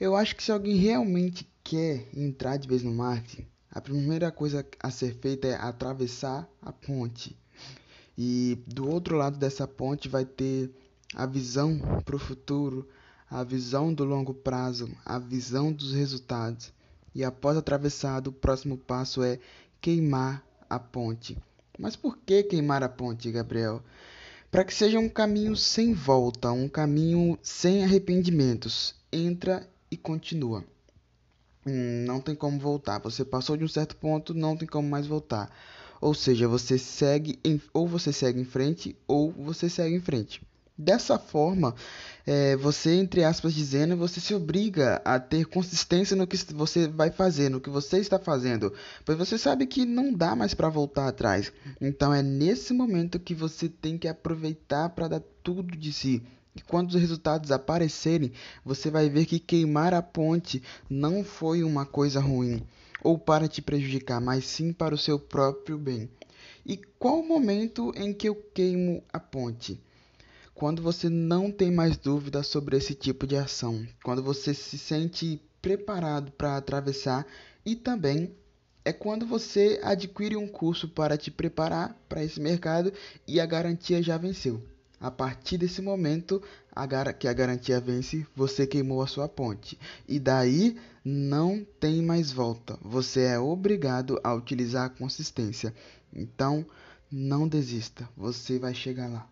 Eu acho que se alguém realmente quer entrar de vez no marketing, a primeira coisa a ser feita é atravessar a ponte. E do outro lado dessa ponte vai ter a visão para o futuro, a visão do longo prazo, a visão dos resultados. E após atravessado, o próximo passo é queimar a ponte. Mas por que queimar a ponte, Gabriel? Para que seja um caminho sem volta, um caminho sem arrependimentos. Entra e continua. Hum, não tem como voltar. Você passou de um certo ponto, não tem como mais voltar. Ou seja, você segue em, ou você segue em frente ou você segue em frente. Dessa forma, é, você, entre aspas, dizendo, você se obriga a ter consistência no que você vai fazer, no que você está fazendo, pois você sabe que não dá mais para voltar atrás. Então é nesse momento que você tem que aproveitar para dar tudo de si. E quando os resultados aparecerem, você vai ver que queimar a ponte não foi uma coisa ruim ou para te prejudicar, mas sim para o seu próprio bem. E qual o momento em que eu queimo a ponte? quando você não tem mais dúvida sobre esse tipo de ação, quando você se sente preparado para atravessar e também é quando você adquire um curso para te preparar para esse mercado e a garantia já venceu. A partir desse momento a que a garantia vence, você queimou a sua ponte. E daí não tem mais volta. Você é obrigado a utilizar a consistência. Então, não desista. Você vai chegar lá.